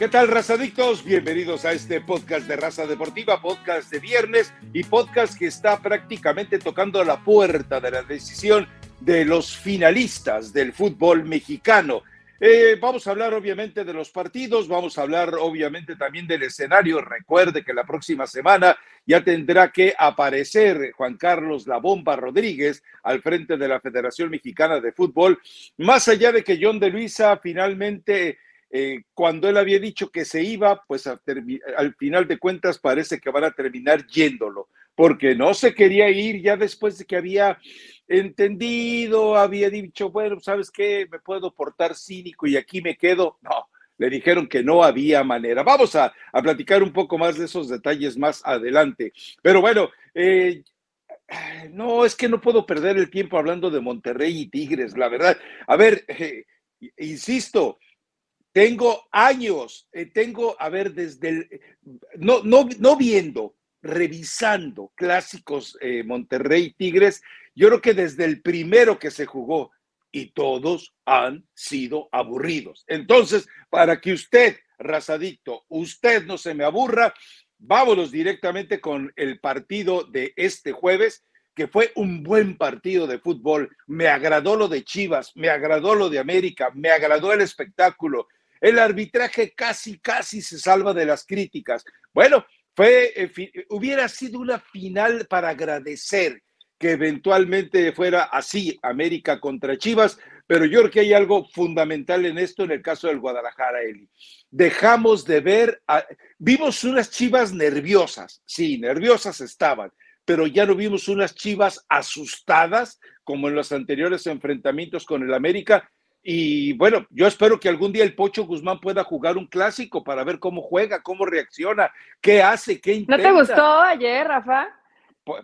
¿Qué tal, razadictos? Bienvenidos a este podcast de Raza Deportiva, podcast de viernes y podcast que está prácticamente tocando la puerta de la decisión de los finalistas del fútbol mexicano. Eh, vamos a hablar obviamente de los partidos, vamos a hablar obviamente también del escenario. Recuerde que la próxima semana ya tendrá que aparecer Juan Carlos La Bomba Rodríguez al frente de la Federación Mexicana de Fútbol, más allá de que John de Luisa finalmente eh, cuando él había dicho que se iba, pues al final de cuentas parece que van a terminar yéndolo, porque no se quería ir ya después de que había entendido, había dicho, bueno, ¿sabes qué? Me puedo portar cínico y aquí me quedo. No, le dijeron que no había manera. Vamos a, platicar un poco más de esos detalles más adelante. Pero bueno, eh, no, es que no puedo perder el tiempo hablando de Monterrey y Tigres, la verdad. A ver, eh, insisto, tengo años, eh, tengo, a ver, desde el, no, no, no viendo, revisando clásicos eh, Monterrey Tigres, yo creo que desde el primero que se jugó y todos han sido aburridos. Entonces, para que usted, razadicto, usted no se me aburra, vámonos directamente con el partido de este jueves que fue un buen partido de fútbol. Me agradó lo de Chivas, me agradó lo de América, me agradó el espectáculo, el arbitraje casi, casi se salva de las críticas. Bueno, fue, eh, hubiera sido una final para agradecer que eventualmente fuera así, América contra Chivas, pero yo creo que hay algo fundamental en esto en el caso del Guadalajara. Dejamos de ver, vimos unas Chivas nerviosas, sí, nerviosas estaban, pero ya no vimos unas Chivas asustadas como en los anteriores enfrentamientos con el América, y bueno, yo espero que algún día el Pocho Guzmán pueda jugar un clásico para ver cómo juega, cómo reacciona, qué hace, qué intenta. ¿No te gustó ayer, Rafa?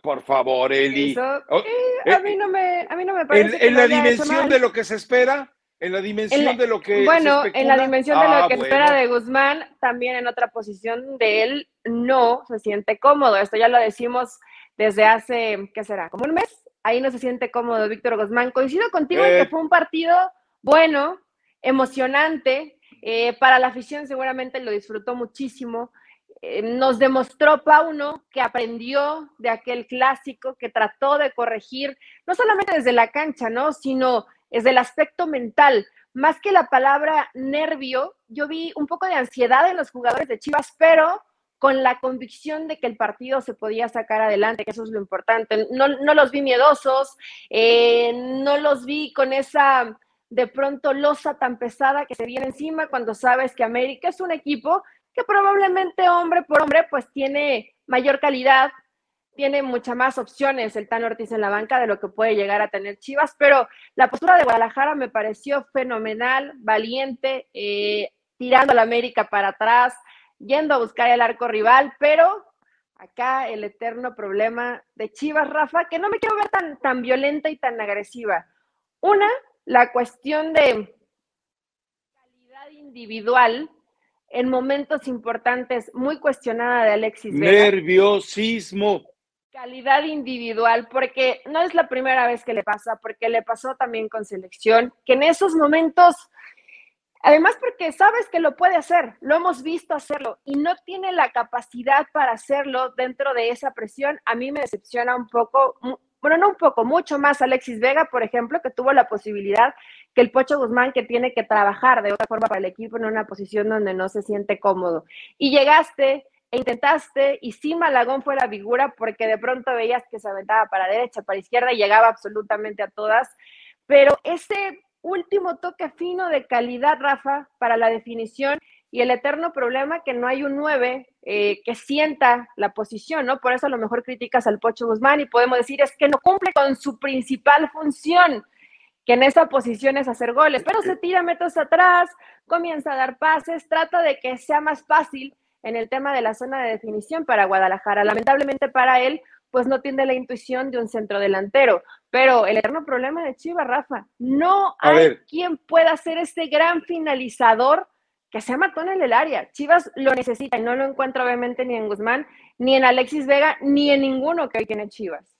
Por, favor, Eli. Oh, eh, a, mí no me, a mí no me parece. En, la dimensión de lo que se espera, en la dimensión de lo que. Bueno, en la dimensión de lo ah, que espera de Guzmán, también en otra posición de él, no se siente cómodo. Esto ya lo decimos desde hace, ¿qué será? ¿Como un mes? Ahí no se siente cómodo Víctor Guzmán. Coincido contigo en que eh. fue un partido bueno, emocionante. Eh, para la afición seguramente lo disfrutó muchísimo. Eh, nos demostró Pauno que aprendió de aquel clásico, que trató de corregir, no solamente desde la cancha, ¿no? Sino desde el aspecto mental. Más que la palabra nervio, yo vi un poco de ansiedad en los jugadores de Chivas, pero con la convicción de que el partido se podía sacar adelante, que eso es lo importante. No, los vi miedosos, eh, no los vi con esa de pronto losa tan pesada que se viene encima cuando sabes que América es un equipo que probablemente hombre por hombre pues tiene mayor calidad, tiene muchas más opciones el Tan Ortiz en la banca de lo que puede llegar a tener Chivas, pero la postura de Guadalajara me pareció fenomenal, valiente, eh, tirando a la América para atrás, yendo a buscar el arco rival, pero acá el eterno problema de Chivas, Rafa, que no me quiero ver tan, tan violenta y tan agresiva. Una, la cuestión de calidad individual en momentos importantes, muy cuestionada de Alexis Nerviosismo. Calidad individual, porque no es la primera vez que le pasa, porque le pasó también con selección, que en esos momentos, además porque sabes que lo puede hacer, lo hemos visto hacerlo y no tiene la capacidad para hacerlo dentro de esa presión, a mí me decepciona un poco, bueno, no un poco, mucho más Alexis Vega, por ejemplo, que tuvo la posibilidad que el Pocho Guzmán, que tiene que trabajar de otra forma para el equipo en una posición donde no se siente cómodo. Y llegaste e intentaste, y sí Malagón fue la figura porque de pronto veías que se aventaba para derecha, para izquierda y llegaba absolutamente a todas. Pero ese último toque fino de calidad, Rafa, para la definición y el eterno problema que no hay un 9 eh, que sienta la posición, ¿no? Por eso a lo mejor criticas al Pocho Guzmán y podemos decir es que no cumple con su principal función, que en esa posición es hacer goles, pero se tira metros atrás, comienza a dar pases, trata de que sea más fácil en el tema de la zona de definición para Guadalajara. Lamentablemente para él, pues no tiene la intuición de un centro delantero. Pero el eterno problema de Chivas, Rafa, no hay quien pueda ser este gran finalizador que sea matón en el área. Chivas lo necesita y no lo encuentro obviamente ni en Guzmán, ni en Alexis Vega, ni en ninguno que hoy tiene Chivas.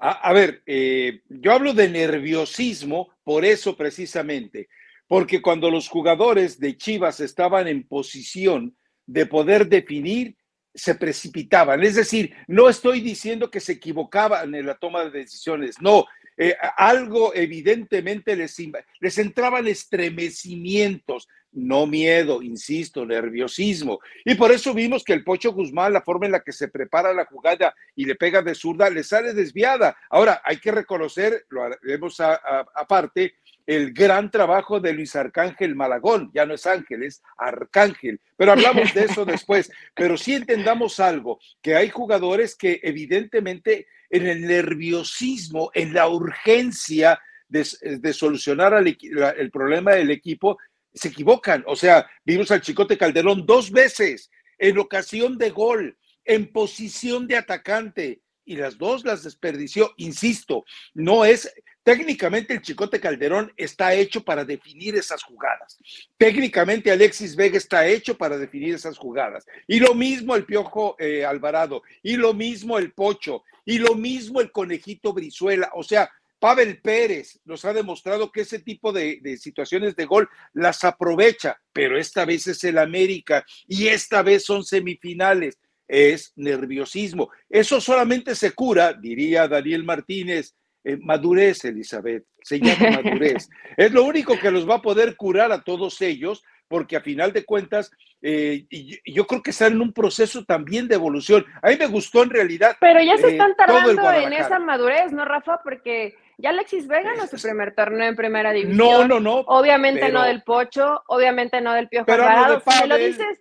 A, ver, eh, yo hablo de nerviosismo por eso precisamente, porque cuando los jugadores de Chivas estaban en posición de poder definir, se precipitaban. Es decir, no estoy diciendo que se equivocaban en la toma de decisiones, no, eh, algo evidentemente les, les entraban estremecimientos, no miedo, insisto, nerviosismo. Y por eso vimos que el Pocho Guzmán, la forma en la que se prepara la jugada y le pega de zurda, le sale desviada. Ahora, hay que reconocer, lo haremos aparte, el gran trabajo de Luis Arcángel Malagón. Ya no es Ángel, es Arcángel. Pero hablamos de eso después. Pero sí entendamos algo, que hay jugadores que evidentemente en el nerviosismo, en la urgencia de, solucionar el problema del equipo, se equivocan. O sea, vimos al Chicote Calderón dos veces en ocasión de gol, en posición de atacante, y las dos las desperdició. Insisto, no es, técnicamente el Chicote Calderón está hecho para definir esas jugadas. Técnicamente Alexis Vega está hecho para definir esas jugadas. Y lo mismo el Piojo eh, Alvarado, y lo mismo el Pocho, y lo mismo el Conejito Brizuela. O sea, Pavel Pérez nos ha demostrado que ese tipo de, situaciones de gol las aprovecha, pero esta vez es el América y esta vez son semifinales. Es nerviosismo. Eso solamente se cura, diría Daniel Martínez, madurez, Elizabeth. Se llama madurez. es lo único que los va a poder curar a todos ellos porque a final de cuentas, eh, yo creo que están en un proceso también de evolución. A mí me gustó en realidad. Pero ya se eh, están tardando en esa madurez, ¿no, Rafa? Porque ya Alexis Vega no es su primer torneo en primera división. No, no, no. Obviamente no del Pocho, obviamente no del Piojo pero si, me lo dices,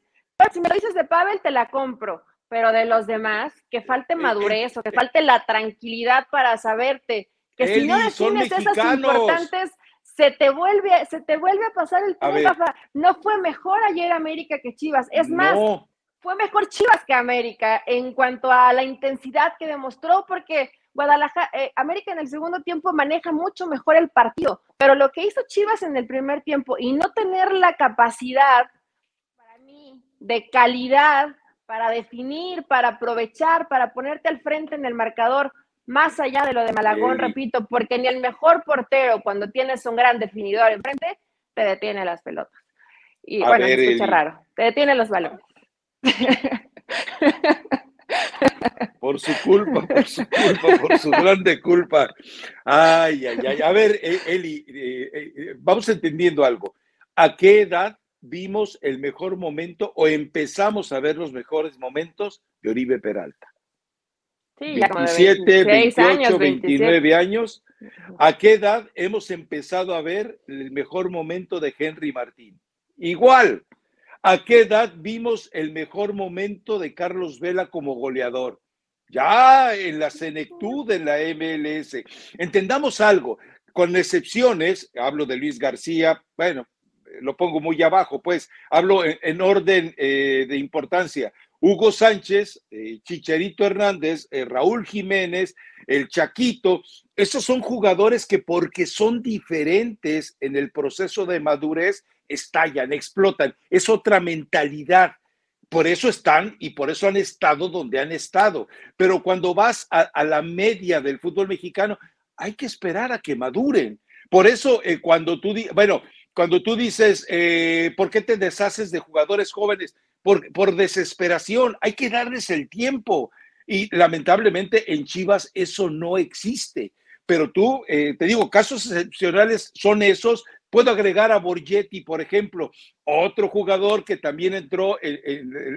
si me lo dices de Pavel, te la compro. Pero de los demás, que falte eh, madurez o que falte la tranquilidad para saberte que si no defines esas importantes se te vuelve, se te vuelve a pasar el tiempo. No fue mejor ayer América que Chivas. Es más, fue mejor Chivas que América en cuanto a la intensidad que demostró, porque Guadalajara, eh, América en el segundo tiempo maneja mucho mejor el partido, pero lo que hizo Chivas en el primer tiempo y no tener la capacidad, para mí, de calidad para definir, para aprovechar, para ponerte al frente en el marcador, más allá de lo de Malagón, repito, porque ni el mejor portero, cuando tienes un gran definidor enfrente, te detiene las pelotas. Y bueno, se escucha raro, te detiene los balones. Por su culpa, por su culpa, por su grande culpa. Ay, ay, ay. A ver, eh, Eli, eh, eh, vamos entendiendo algo. ¿A qué edad vimos el mejor momento o empezamos a ver los mejores momentos de Oribe Peralta? 27, 28, 29 años. ¿A qué edad hemos empezado a ver el mejor momento de Henry Martín? Igual. ¿A qué edad vimos el mejor momento de Carlos Vela como goleador? Ya en la senectud de la MLS. Entendamos algo, con excepciones, hablo de Luis García, bueno, lo pongo muy abajo, pues hablo en, orden eh, de importancia. Hugo Sánchez, eh, Chicharito Hernández, eh, Raúl Jiménez, el Chaquito, esos son jugadores que porque son diferentes en el proceso de madurez, estallan, explotan. Es otra mentalidad. Por eso están y por eso han estado donde han estado. Pero cuando vas a, la media del fútbol mexicano, hay que esperar a que maduren. Por eso, eh, cuando tú, bueno, cuando tú dices, ¿por qué te deshaces de jugadores jóvenes? por, desesperación, hay que darles el tiempo. Y lamentablemente en Chivas eso no existe. Pero tú, eh, te digo, casos excepcionales son esos. Puedo agregar a Borgetti, por ejemplo, otro jugador que también entró en,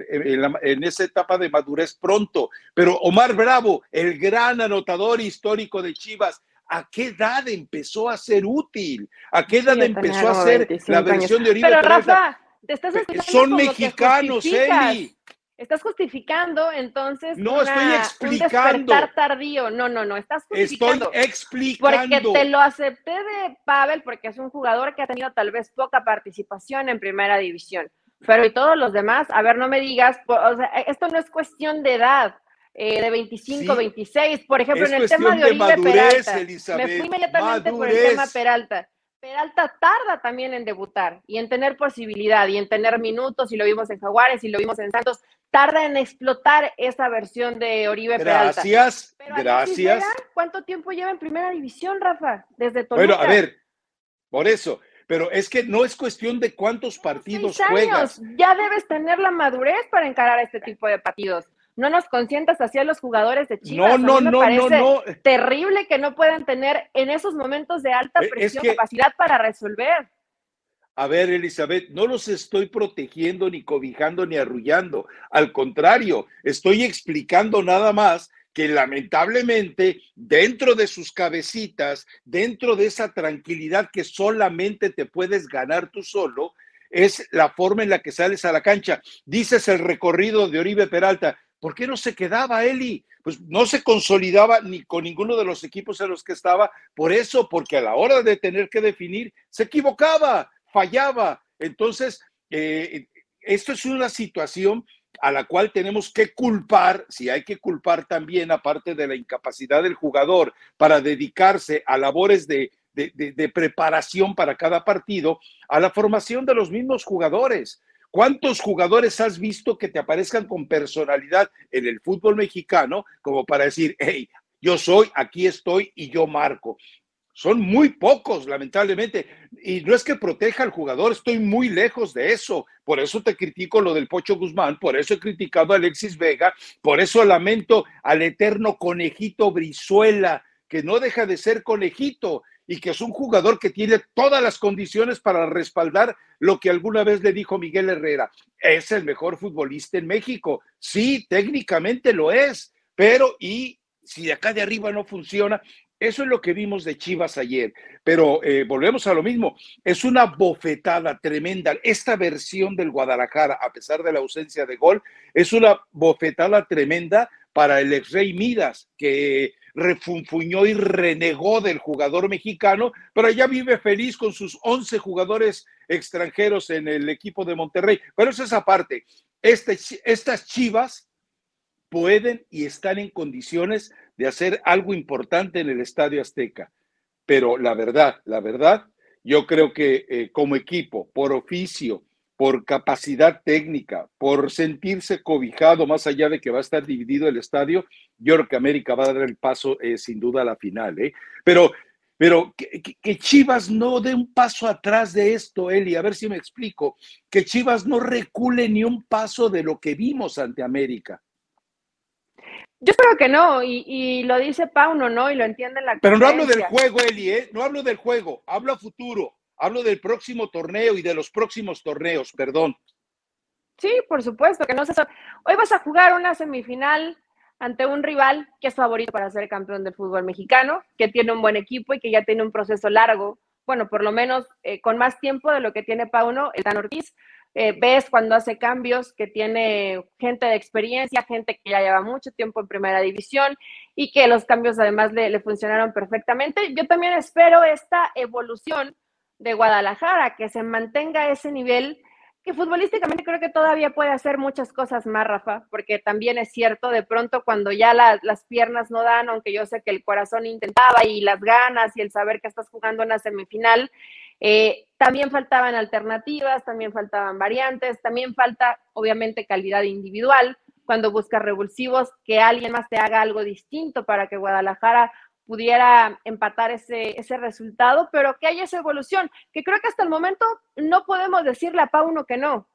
en, esa etapa de madurez pronto. Pero Omar Bravo, el gran anotador histórico de Chivas, ¿a qué edad empezó a ser útil? ¿A qué edad empezó a ser la versión de Oribe Pero Rafa, estás Son mexicanos, Eli. Estás justificando entonces no, estoy explicando. un despertar tardío. No, no, no, estás justificando. Estoy explicando. Porque te lo acepté de Pavel porque es un jugador que ha tenido tal vez poca participación en primera división. Pero y todos los demás, a ver, no me digas, o sea, esto no es cuestión de edad. Eh, de 25, 26, por ejemplo, en el tema de Oribe Peralta. me fui inmediatamente por el tema Peralta. Peralta tarda también en debutar y en tener posibilidad y en tener minutos, y lo vimos en Jaguares y lo vimos en Santos, tarda en explotar esa versión de Oribe Peralta. Gracias, gracias. ¿Cuánto tiempo lleva en primera división, Rafa? Desde Toluca. Bueno, a ver, por eso, pero es que no es cuestión de cuántos partidos juegas. Ya debes tener la madurez para encarar este tipo de partidos. No nos consientas así a los jugadores de Chivas. No, no, no, no, no. Terrible que no puedan tener en esos momentos de alta presión capacidad para resolver. A ver, Elizabeth, no los estoy protegiendo, ni cobijando, ni arrullando. Al contrario, estoy explicando nada más que lamentablemente dentro de sus cabecitas, dentro de esa tranquilidad que solamente te puedes ganar tú solo, es la forma en la que sales a la cancha. Dices el recorrido de Oribe Peralta, ¿por qué no se quedaba Eli? Pues no se consolidaba ni con ninguno de los equipos en los que estaba, por eso, porque a la hora de tener que definir, se equivocaba, fallaba. Entonces, eh, esto es una situación a la cual tenemos que culpar, si hay que culpar también, aparte de la incapacidad del jugador para dedicarse a labores de, de, preparación para cada partido, a la formación de los mismos jugadores. ¿Cuántos jugadores has visto que te aparezcan con personalidad en el fútbol mexicano como para decir, hey, yo soy, aquí estoy y yo marco? Son muy pocos, lamentablemente. Y no es que proteja al jugador, estoy muy lejos de eso. Por eso te critico lo del Pocho Guzmán, por eso he criticado a Alexis Vega, por eso lamento al eterno conejito Brizuela, que no deja de ser conejito y que es un jugador que tiene todas las condiciones para respaldar lo que alguna vez le dijo Miguel Herrera. Es el mejor futbolista en México. Sí, técnicamente lo es, pero y si de acá de arriba no funciona, eso es lo que vimos de Chivas ayer, pero eh, volvemos a lo mismo. Es una bofetada tremenda. Esta versión del Guadalajara, a pesar de la ausencia de gol, es una bofetada tremenda para el ex Rey Midas, que refunfuñó y renegó del jugador mexicano, pero ya vive feliz con sus 11 jugadores extranjeros en el equipo de Monterrey. Pero es aparte. Este, estas Chivas pueden y están en condiciones de hacer algo importante en el Estadio Azteca. Pero la verdad, la verdad, yo creo que eh, como equipo, por oficio, por capacidad técnica, por sentirse cobijado, más allá de que va a estar dividido el estadio, yo creo que América va a dar el paso eh, sin duda a la final. ¿eh? Pero, pero que, que, Chivas no dé un paso atrás de esto, Eli, a ver si me explico, que Chivas no recule ni un paso de lo que vimos ante América. Yo espero que no, y, lo dice Pauno, ¿no? Y lo entiende la Pero no hablo del juego, Eli, ¿eh? No hablo del juego, hablo a futuro, hablo del próximo torneo y de los próximos torneos, perdón. Sí, por supuesto, que no se Hoy vas a jugar una semifinal ante un rival que es favorito para ser campeón del fútbol mexicano, que tiene un buen equipo y que ya tiene un proceso largo, bueno, por lo menos eh, con más tiempo de lo que tiene Pauno, el Dan Ortiz, eh, ves cuando hace cambios que tiene gente de experiencia, gente que ya lleva mucho tiempo en primera división y que los cambios además le, le funcionaron perfectamente. Yo también espero esta evolución de Guadalajara, que se mantenga ese nivel que futbolísticamente creo que todavía puede hacer muchas cosas más, Rafa, porque también es cierto, de pronto cuando ya las piernas no dan, aunque yo sé que el corazón intentaba y las ganas y el saber que estás jugando una semifinal, eh, también faltaban alternativas, también faltaban variantes, también falta obviamente calidad individual cuando buscas revulsivos, que alguien más te haga algo distinto para que Guadalajara pudiera empatar ese, ese resultado, pero que haya esa evolución, que creo que hasta el momento no podemos decirle a Pauno que no,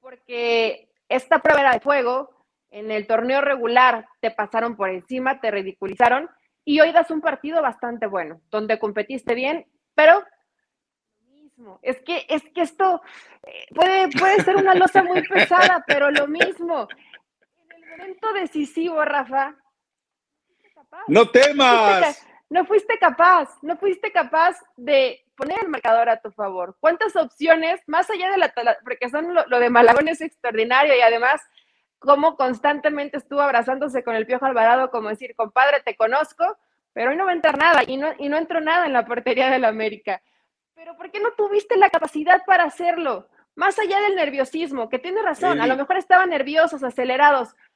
porque esta prueba era de fuego, en el torneo regular te pasaron por encima, te ridiculizaron, y hoy das un partido bastante bueno, donde competiste bien, pero es que, es que esto eh, puede, puede ser una losa muy pesada, pero lo mismo. En el momento decisivo, Rafa. No temas. No fuiste capaz, no fuiste capaz de poner el marcador a tu favor. ¿Cuántas opciones, más allá de la, porque son lo, lo de Malagón es extraordinario y además cómo constantemente estuvo abrazándose con el Piojo Alvarado, como decir, compadre, te conozco, pero hoy no va a entrar nada y no, y no entró nada en la portería del América. Pero ¿por qué no tuviste la capacidad para hacerlo? Más allá del nerviosismo, que tiene razón, a lo mejor estaban nerviosos, acelerados, pero ¿en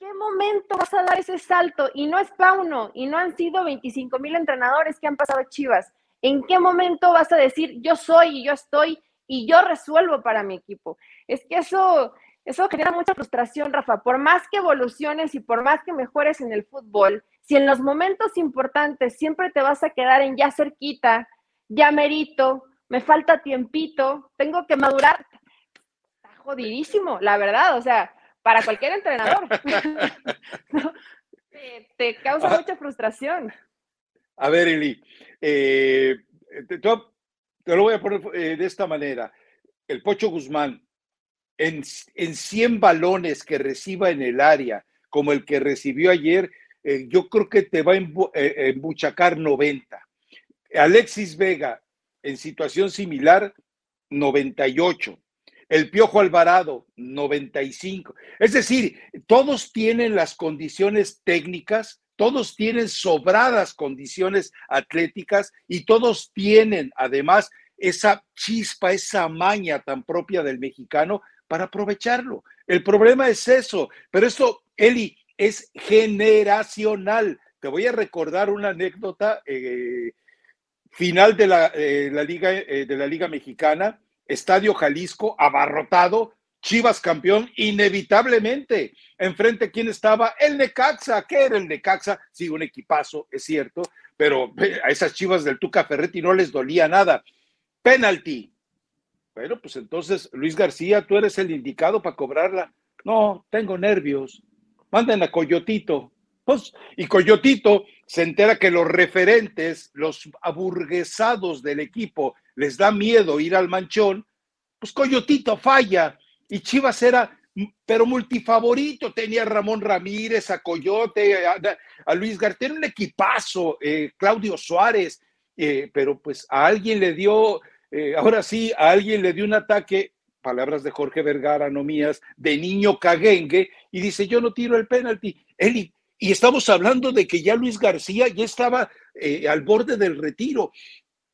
qué momento vas a dar ese salto? Y no es Pauno, y no han sido 25 mil entrenadores que han pasado Chivas. ¿En qué momento vas a decir, yo soy y yo estoy y yo resuelvo para mi equipo? Es que eso, eso genera mucha frustración, Rafa. Por más que evoluciones y por más que mejores en el fútbol, si en los momentos importantes siempre te vas a quedar en ya cerquita, ya merito, me falta tiempito, tengo que madurar. Está jodidísimo, la verdad, o sea, para cualquier entrenador. te, causa mucha frustración. A ver, Eli, eh, te, lo voy a poner eh, de esta manera. El Pocho Guzmán, en, en 100 balones que reciba en el área, como el que recibió ayer, eh, yo creo que te va a embuchacar 90. Alexis Vega, en situación similar, 98. El Piojo Alvarado, 95. Es decir, todos tienen las condiciones técnicas, todos tienen sobradas condiciones atléticas y todos tienen además esa chispa, esa maña tan propia del mexicano para aprovecharlo. El problema es eso, pero esto, Eli, es generacional. Te voy a recordar una anécdota eh, final de la, eh, Liga, eh, de la Liga Mexicana, Estadio Jalisco, abarrotado, Chivas campeón, inevitablemente. Enfrente, ¿quién estaba? El Necaxa. ¿Qué era el Necaxa? Sí, un equipazo, es cierto, pero a esas Chivas del Tuca Ferretti no les dolía nada. Penalti. Bueno, pues entonces, Luis García, tú eres el indicado para cobrarla. No, tengo nervios. Manden a Coyotito. Pues, y Coyotito se entera que los referentes, los aburguesados del equipo, les da miedo ir al manchón, pues Coyotito falla y Chivas era, pero multifavorito, tenía a Ramón Ramírez, a Coyote, a, Luis García, un equipazo, eh, Claudio Suárez, eh, pero pues a alguien le dio, eh, ahora sí, a alguien le dio un ataque, palabras de Jorge Vergara, no mías, de niño caguengue, y dice, yo no tiro el penalti. Eli, y estamos hablando de que ya Luis García ya estaba al borde del retiro.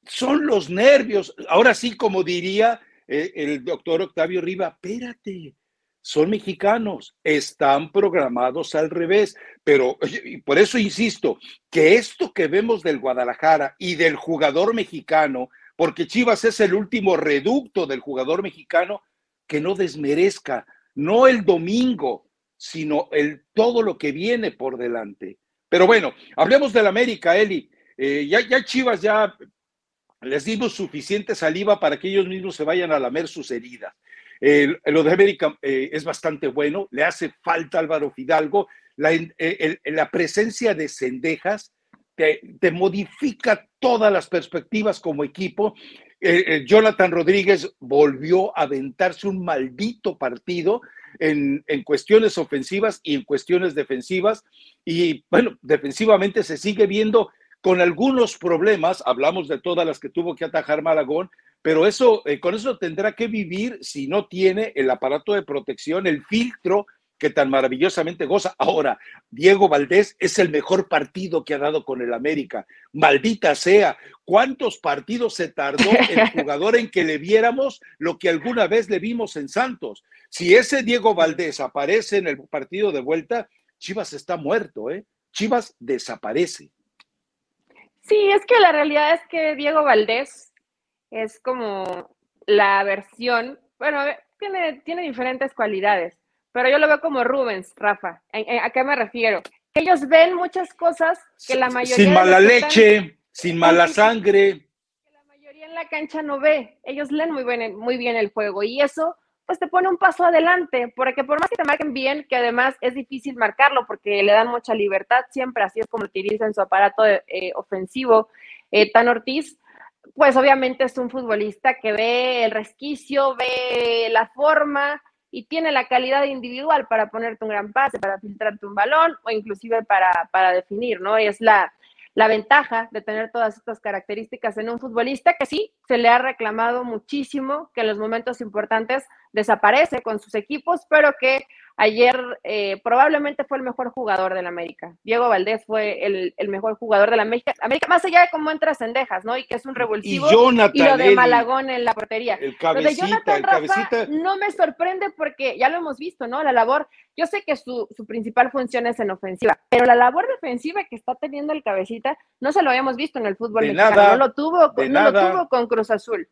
Son los nervios. Ahora sí, como diría eh, el doctor Octavio Riva, espérate, son mexicanos, están programados al revés. Pero por eso insisto, que esto que vemos del Guadalajara y del jugador mexicano, porque Chivas es el último reducto del jugador mexicano, que no desmerezca, no el domingo, sino el, todo lo que viene por delante. Pero bueno, hablemos del América, Eli. Eh, ya, ya Chivas ya les dimos suficiente saliva para que ellos mismos se vayan a lamer sus heridas. lo de América eh, es bastante bueno, le hace falta Álvaro Fidalgo. La, eh, presencia de Cendejas te, te, modifica todas las perspectivas como equipo. Jonathan Rodríguez volvió a aventarse un maldito partido en, cuestiones ofensivas y en cuestiones defensivas. Y bueno, defensivamente se sigue viendo con algunos problemas, hablamos de todas las que tuvo que atajar Malagón, pero eso, eh, con eso tendrá que vivir si no tiene el aparato de protección, el filtro que tan maravillosamente goza. Ahora, Diego Valdés es el mejor partido que ha dado con el América. Maldita sea, ¿cuántos partidos se tardó el jugador en que le viéramos lo que alguna vez le vimos en Santos? Si ese Diego Valdés aparece en el partido de vuelta, Chivas está muerto, ¿eh? Chivas desaparece. Sí, es que la realidad es que Diego Valdés es como la versión, bueno, tiene, tiene diferentes cualidades pero yo lo veo como Rubens, Rafa. ¿A qué me refiero? Que ellos ven muchas cosas que la mayoría... Sin mala leche, sin mala sangre. Que la mayoría en la cancha no ve. Ellos leen muy bien, muy bien el juego y eso pues te pone un paso adelante, porque por más que te marquen bien, que además es difícil marcarlo porque le dan mucha libertad siempre, así es como utilizan su aparato eh, ofensivo eh, Tan Ortiz, pues obviamente es un futbolista que ve el resquicio, ve la forma, y tiene la calidad individual para ponerte un gran pase, para filtrarte un balón o inclusive para, para definir, ¿no? Es la, la ventaja de tener todas estas características en un futbolista que sí se le ha reclamado muchísimo que en los momentos importantes desaparece con sus equipos, pero que ayer eh, probablemente fue el mejor jugador del América. Diego Valdés fue el, mejor jugador del América, América, más allá de cómo entra Cendejas, ¿no? Y que es un revulsivo. Y, lo de Malagón en la portería. El cabecita, lo de Jonathan Rafa no me sorprende porque ya lo hemos visto, ¿no? La labor, yo sé que su, principal función es en ofensiva, pero la labor defensiva que está teniendo el cabecita no se lo habíamos visto en el fútbol mexicano. no lo tuvo, no lo tuvo con Cruz Azul.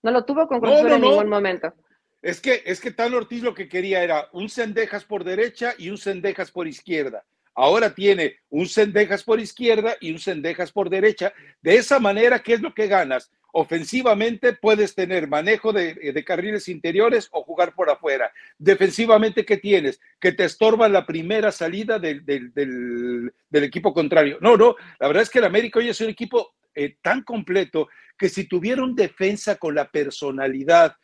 No lo tuvo con Cruz Azul en ningún momento. Es que, es que Tan Ortiz lo que quería era un Cendejas por derecha y un Cendejas por izquierda. Ahora tiene un Cendejas por izquierda y un Cendejas por derecha. De esa manera, ¿qué es lo que ganas? Ofensivamente puedes tener manejo de, carriles interiores o jugar por afuera. Defensivamente, ¿qué tienes? Que te estorba la primera salida del, equipo contrario. No, no, la verdad es que el América hoy es un equipo eh, tan completo que si tuviera un defensa con la personalidad,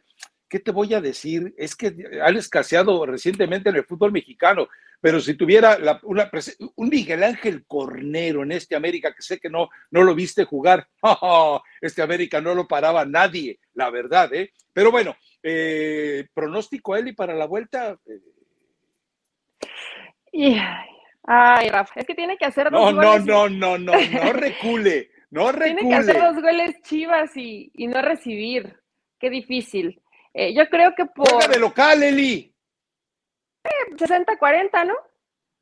¿qué te voy a decir? Es que han escaseado recientemente en el fútbol mexicano, pero si tuviera un Miguel Ángel Cornero en este América, que sé que no, no lo viste jugar, este América no lo paraba nadie, la verdad, ¿eh? Pero bueno, eh, pronóstico Eli para la vuelta. Ay, Rafa, es que tiene que hacer dos no, goles. No, no, no, no, no recule, no recule. Tiene que hacer dos goles chivas y, y no recibir. Qué difícil. Eh, yo creo que por. Juega de local, Eli. 60-40, ¿no?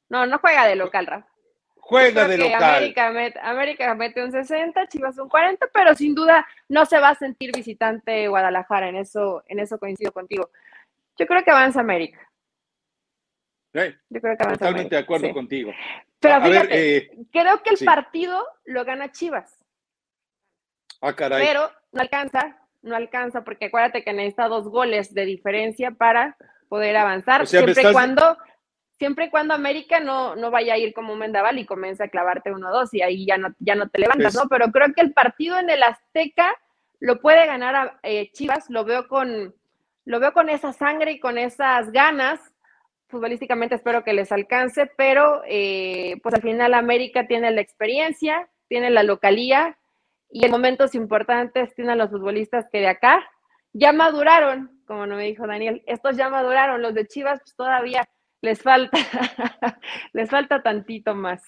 No, no juega de local, Rafa. Juega de local. América mete, América mete un 60, Chivas un 40, pero sin duda no se va a sentir visitante Guadalajara. En eso, en eso coincido contigo. Yo creo que avanza América. Yo creo que avanza Totalmente de acuerdo contigo. Pero fíjate, eh, creo que el partido lo gana Chivas. Ah, caray. Pero no alcanza no alcanza, porque acuérdate que necesita dos goles de diferencia para poder avanzar, siempre y cuando siempre cuando América no, no vaya a ir como un Mendaval y comience a clavarte uno o dos y ahí ya no, ya no te levantas, ¿no? Pero creo que el partido en el Azteca lo puede ganar a eh, Chivas, lo veo con lo veo con esa sangre y con esas ganas. Futbolísticamente espero que les alcance, pero eh, pues al final América tiene la experiencia, tiene la localía y en momentos importantes tienen los futbolistas que de acá ya maduraron, como no me dijo Daniel, estos ya maduraron, los de Chivas pues todavía les falta, les falta tantito más.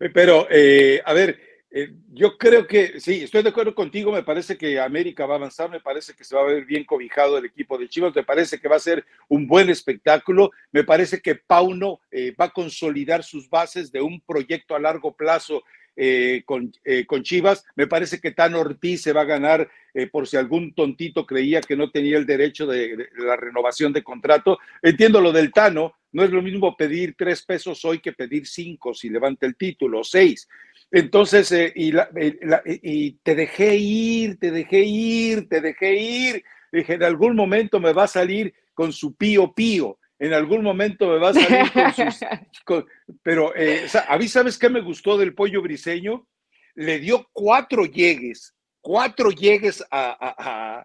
Eh, pero, eh, a ver, eh, yo creo que sí, estoy de acuerdo contigo, me parece que América va a avanzar, me parece que se va a ver bien cobijado el equipo de Chivas, me parece que va a ser un buen espectáculo, me parece que Pauno va a consolidar sus bases de un proyecto a largo plazo eh, con, eh, con, Chivas. Me parece que Tan Ortiz se va a ganar eh, por si algún tontito creía que no tenía el derecho de, la renovación de contrato. Entiendo lo del Tano, no es lo mismo pedir tres pesos hoy que pedir cinco si levanta el título, seis. Entonces, y, y, te dejé ir, te dejé ir, te dejé ir. Dije, en algún momento me va a salir con su pío pío en algún momento me va a salir con sus... pero eh, a mí, ¿sabes qué me gustó del pollo briseño? Le dio cuatro llegues, cuatro llegues a,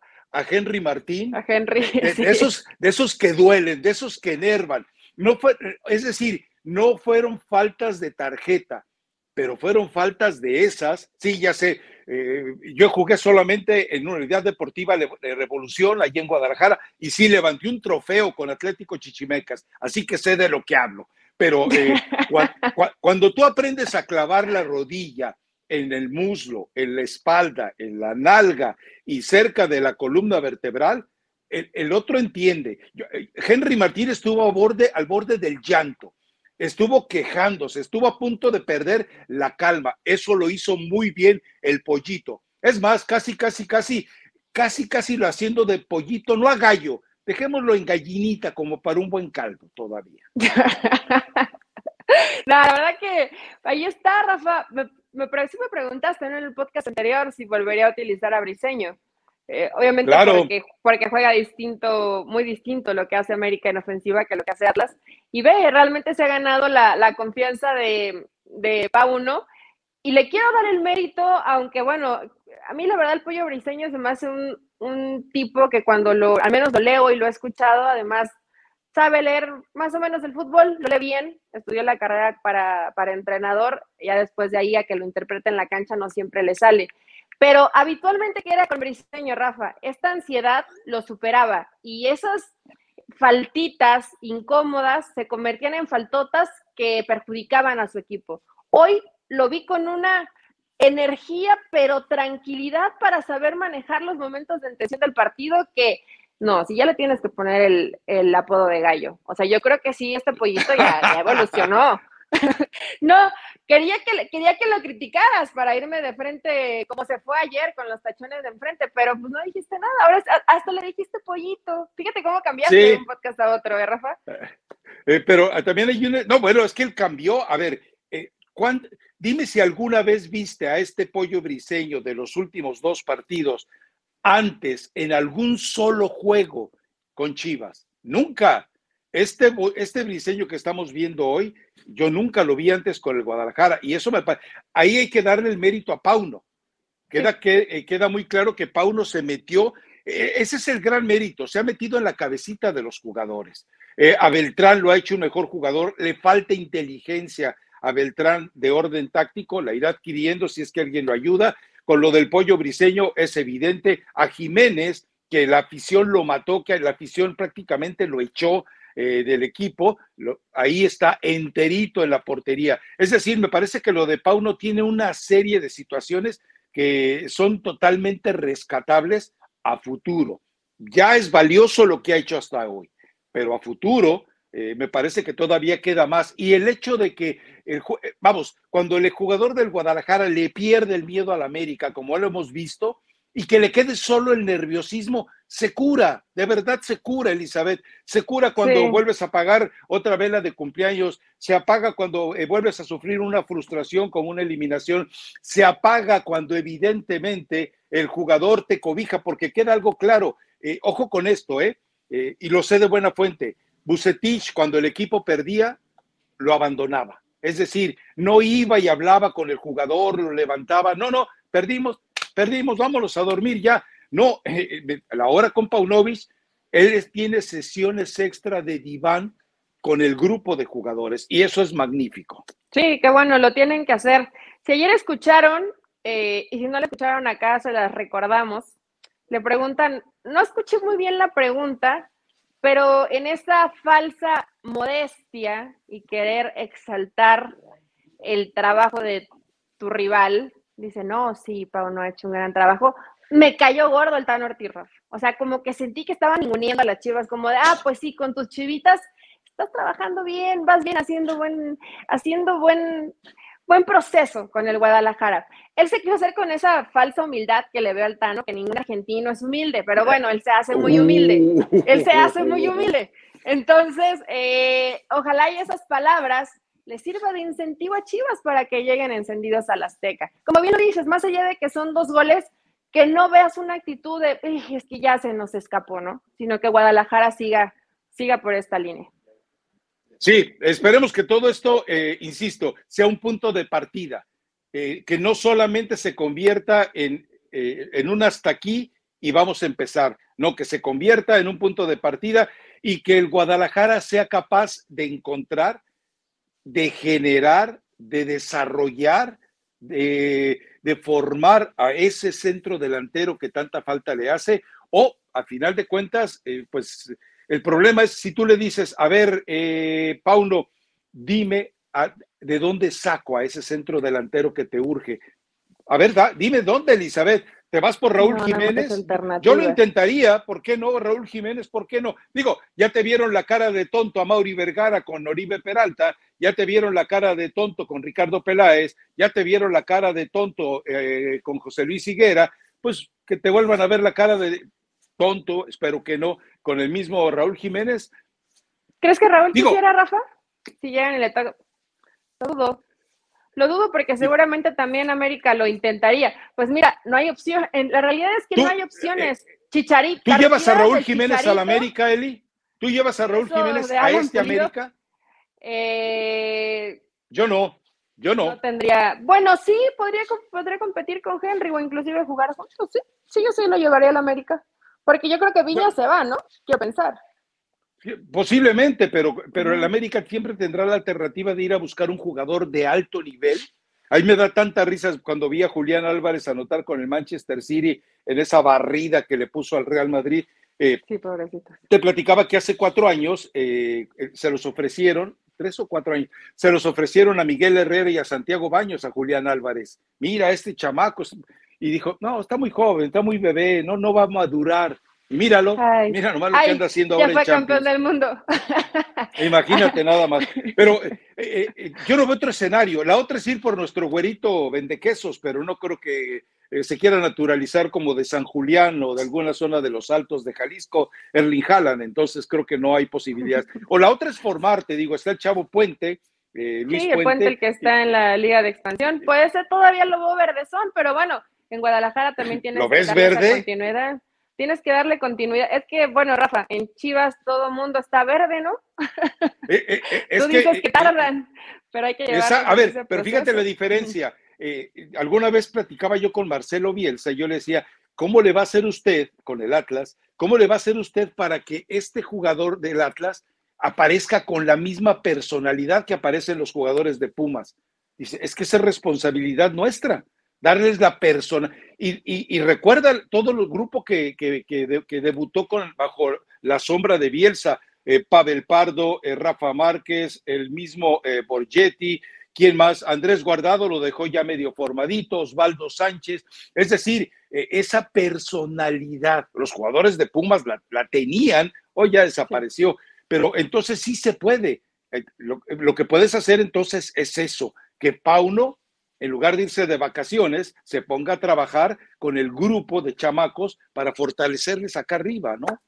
Henry Martín. A Henry. De, esos, de esos que duelen, de esos que enervan. No fue, es decir, no fueron faltas de tarjeta, pero fueron faltas de esas. Sí, ya sé, eh, yo jugué solamente en una unidad deportiva de Revolución allí en Guadalajara y sí levanté un trofeo con Atlético Chichimecas, así que sé de lo que hablo. Pero eh, cuando tú aprendes a clavar la rodilla en el muslo, en la espalda, en la nalga y cerca de la columna vertebral, el, otro entiende. Eh, Henry Martínez estuvo borde, al borde del llanto estuvo quejándose, estuvo a punto de perder la calma. Eso lo hizo muy bien el pollito. Es más, casi, casi, casi, casi, casi lo haciendo de pollito, no a gallo. Dejémoslo en gallinita como para un buen caldo todavía. la verdad que ahí está, Rafa. Me, me, me preguntaste en el podcast anterior si volvería a utilizar a Briseño. Eh, obviamente porque, juega distinto, muy distinto lo que hace América en ofensiva que lo que hace Atlas. Y ve, realmente se ha ganado la, confianza de, de Pauno. Y le quiero dar el mérito, aunque bueno, a mí la verdad el pollo briseño se me hace un, un tipo que cuando lo, al menos lo leo y lo he escuchado, además sabe leer más o menos el fútbol, lo lee bien, estudió la carrera para, para entrenador, ya después de ahí a que lo interprete en la cancha no siempre le sale. Pero habitualmente que era con Briseño, Rafa, esta ansiedad lo superaba y esas faltitas incómodas se convertían en faltotas que perjudicaban a su equipo. Hoy lo vi con una energía, pero tranquilidad para saber manejar los momentos de tensión del partido que no, si ya le tienes que poner el, apodo de gallo. O sea, yo creo que sí, este pollito ya evolucionó. no, quería que, quería que lo criticaras para irme de frente, como se fue ayer con los tachones de enfrente, pero pues no dijiste nada. Ahora hasta le dijiste pollito. Fíjate cómo cambiaste de un podcast a otro, ¿eh, Rafa? Eh, pero ah, también hay un. No, bueno, es que él cambió. A ver, eh, dime si alguna vez viste a este pollo briseño de los últimos dos partidos antes en algún solo juego con Chivas. Nunca. Este, este briseño que estamos viendo hoy, yo nunca lo vi antes con el Guadalajara. Y eso me. Ahí hay que darle el mérito a Pauno. Queda, que, eh, queda muy claro que Pauno se metió. E, ese es el gran mérito. Se ha metido en la cabecita de los jugadores. Eh, a Beltrán lo ha hecho un mejor jugador. Le falta inteligencia a Beltrán de orden táctico. La irá adquiriendo si es que alguien lo ayuda. Con lo del pollo briseño es evidente. A Jiménez que la afición lo mató, que la afición prácticamente lo echó eh, del equipo, ahí está enterito en la portería. Es decir, me parece que lo de Pauno tiene una serie de situaciones que son totalmente rescatables a futuro. Ya es valioso lo que ha hecho hasta hoy, pero a futuro eh, me parece que todavía queda más. Y el hecho de que, eh, vamos, cuando el jugador del Guadalajara le pierde el miedo al América, como lo hemos visto, y que le quede solo el nerviosismo, se cura, de verdad se cura, Elizabeth. Se cura cuando vuelves a pagar otra vela de cumpleaños, se apaga cuando eh, vuelves a sufrir una frustración con una eliminación, se apaga cuando evidentemente el jugador te cobija, porque queda algo claro. Eh, ojo con esto, ¿eh? ¿eh? Y lo sé de buena fuente. Bucetich, cuando el equipo perdía, lo abandonaba. Es decir, no iba y hablaba con el jugador, lo levantaba. No, no, perdimos, perdimos, vámonos a dormir ya. No, eh, eh, la hora con Paunovic, él tiene sesiones extra de diván con el grupo de jugadores y eso es magnífico. Sí, qué bueno, lo tienen que hacer. Si ayer escucharon, eh, y si no le escucharon acá, se las recordamos, le preguntan, no escuché muy bien la pregunta, pero en esta falsa modestia y querer exaltar el trabajo de tu rival, dice, no, sí, Pau no ha hecho un gran trabajo. Me cayó gordo el Tano Ortiz, O sea, como que sentí que estaban uniendo a las chivas, como de, ah, pues sí, con tus chivitas estás trabajando bien, vas bien haciendo buen, haciendo buen, buen proceso con el Guadalajara. Él se quiso hacer con esa falsa humildad que le veo al Tano, que ningún argentino es humilde, pero bueno, él se hace muy humilde. Él se hace muy humilde. Entonces, eh, ojalá y esas palabras le sirva de incentivo a Chivas para que lleguen encendidos al Azteca. Como bien lo dices, más allá de que son dos goles, que no veas una actitud de, es que ya se nos escapó, ¿no? Sino que Guadalajara siga, siga por esta línea. Sí, esperemos que todo esto, eh, insisto, sea un punto de partida, eh, que no solamente se convierta en, eh, en un hasta aquí y vamos a empezar, no, que se convierta en un punto de partida y que el Guadalajara sea capaz de encontrar de generar, de desarrollar, de, formar a ese centro delantero que tanta falta le hace, o a final de cuentas, eh, pues el problema es si tú le dices, a ver, eh, Paulo, dime de dónde saco a ese centro delantero que te urge. A ver, dime dónde, Elizabeth. ¿Te vas por Raúl Jiménez? Yo lo intentaría, ¿por qué no? Raúl Jiménez, ¿por qué no? Digo, ya te vieron la cara de tonto a Mauri Vergara con Oribe Peralta, ya te vieron la cara de tonto con Ricardo Peláez, ya te vieron la cara de tonto eh, con José Luis Higuera, pues que te vuelvan a ver la cara de tonto, espero que no, con el mismo Raúl Jiménez. ¿Crees que Raúl quisiera, Rafa? Si llegan y le toca. Todo. Lo dudo porque seguramente también América lo intentaría. Pues mira, no hay opción. La realidad es que no hay opciones. Eh, Chicharito. ¿Tú llevas a Raúl Jiménez a la América, Eli? ¿Tú llevas a Raúl Jiménez a este América? Eh, yo no, yo no. no. tendría. Bueno, sí, podría, podría competir con Henry o inclusive jugar juntos. Sí, sí, yo sí lo llevaría a la América. Porque yo creo que Viña se va, ¿no? Quiero pensar. Posiblemente, pero, pero el América siempre tendrá la alternativa de ir a buscar un jugador de alto nivel. A mí me da tanta risa cuando vi a Julián Álvarez anotar con el Manchester City en esa barrida que le puso al Real Madrid. Eh, sí, pobrecito. Te platicaba que hace cuatro años eh, eh, se los ofrecieron, tres o cuatro años, se los ofrecieron a Miguel Herrera y a Santiago Baños, a Julián Álvarez. Mira, este chamaco. Y dijo, no, está muy joven, está muy bebé, no, no va a madurar míralo, mira nomás lo que anda haciendo ahora fue campeón del mundo. Imagínate nada más. Pero eh, eh, eh, yo no veo otro escenario. La otra es ir por nuestro güerito vende quesos, pero no creo que se quiera naturalizar como de San Julián o de alguna zona de los Altos de Jalisco, Erling Haaland. Entonces creo que no hay posibilidades. O la otra es formar, te digo, está el Chavo Puente, Eh, Luis sí, el Puente, el que está en la Liga de Expansión. Puede ser todavía Lobo Verdezón, pero bueno, en Guadalajara también tienes ¿Lo ves verde? continuidad. Tienes que darle continuidad. Es que, bueno, Rafa, en Chivas todo mundo está verde, ¿no? Eh, eh, eh, Tú dices que, tardan, pero hay que llevar. a ver, pero fíjate la diferencia. alguna vez platicaba yo con Marcelo Bielsa y yo le decía, ¿cómo le va a hacer usted con el Atlas? ¿Cómo le va a hacer usted para que este jugador del Atlas aparezca con la misma personalidad que aparecen los jugadores de Pumas? Dice, es que esa es responsabilidad nuestra darles la persona. Y, recuerda todo el grupo que, que, debutó con, bajo la sombra de Bielsa, eh, Pavel Pardo, eh, Rafa Márquez, el mismo eh, Borgetti, ¿quién más? Andrés Guardado lo dejó ya medio formadito, Osvaldo Sánchez. Es decir, esa personalidad, los jugadores de Pumas la, tenían, hoy ya desapareció, pero entonces sí se puede. Lo, lo que puedes hacer entonces es eso, que Pauno en lugar de irse de vacaciones, se ponga a trabajar con el grupo de chamacos para fortalecerles acá arriba, ¿no?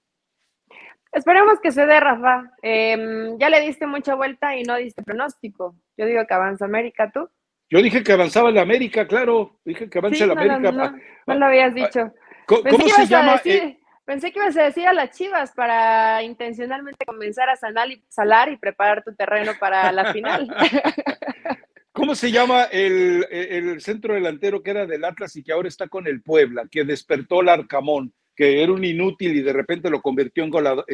Esperemos que se dé, Rafa. Em, ya le diste mucha vuelta y no diste pronóstico. Yo digo que avanza América, ¿tú? Yo dije que avanzaba la América, claro. Dije que avanza la América. No, lo habías dicho. ¿Cómo, se llama? Eh, pensé que ibas a decir a las chivas para intencionalmente comenzar a sanar y, salar y preparar tu terreno para la final. ¿Cómo se llama el, centro delantero que era del Atlas y que ahora está con el Puebla, que despertó el Arcamón, que era un inútil y de repente lo convirtió en,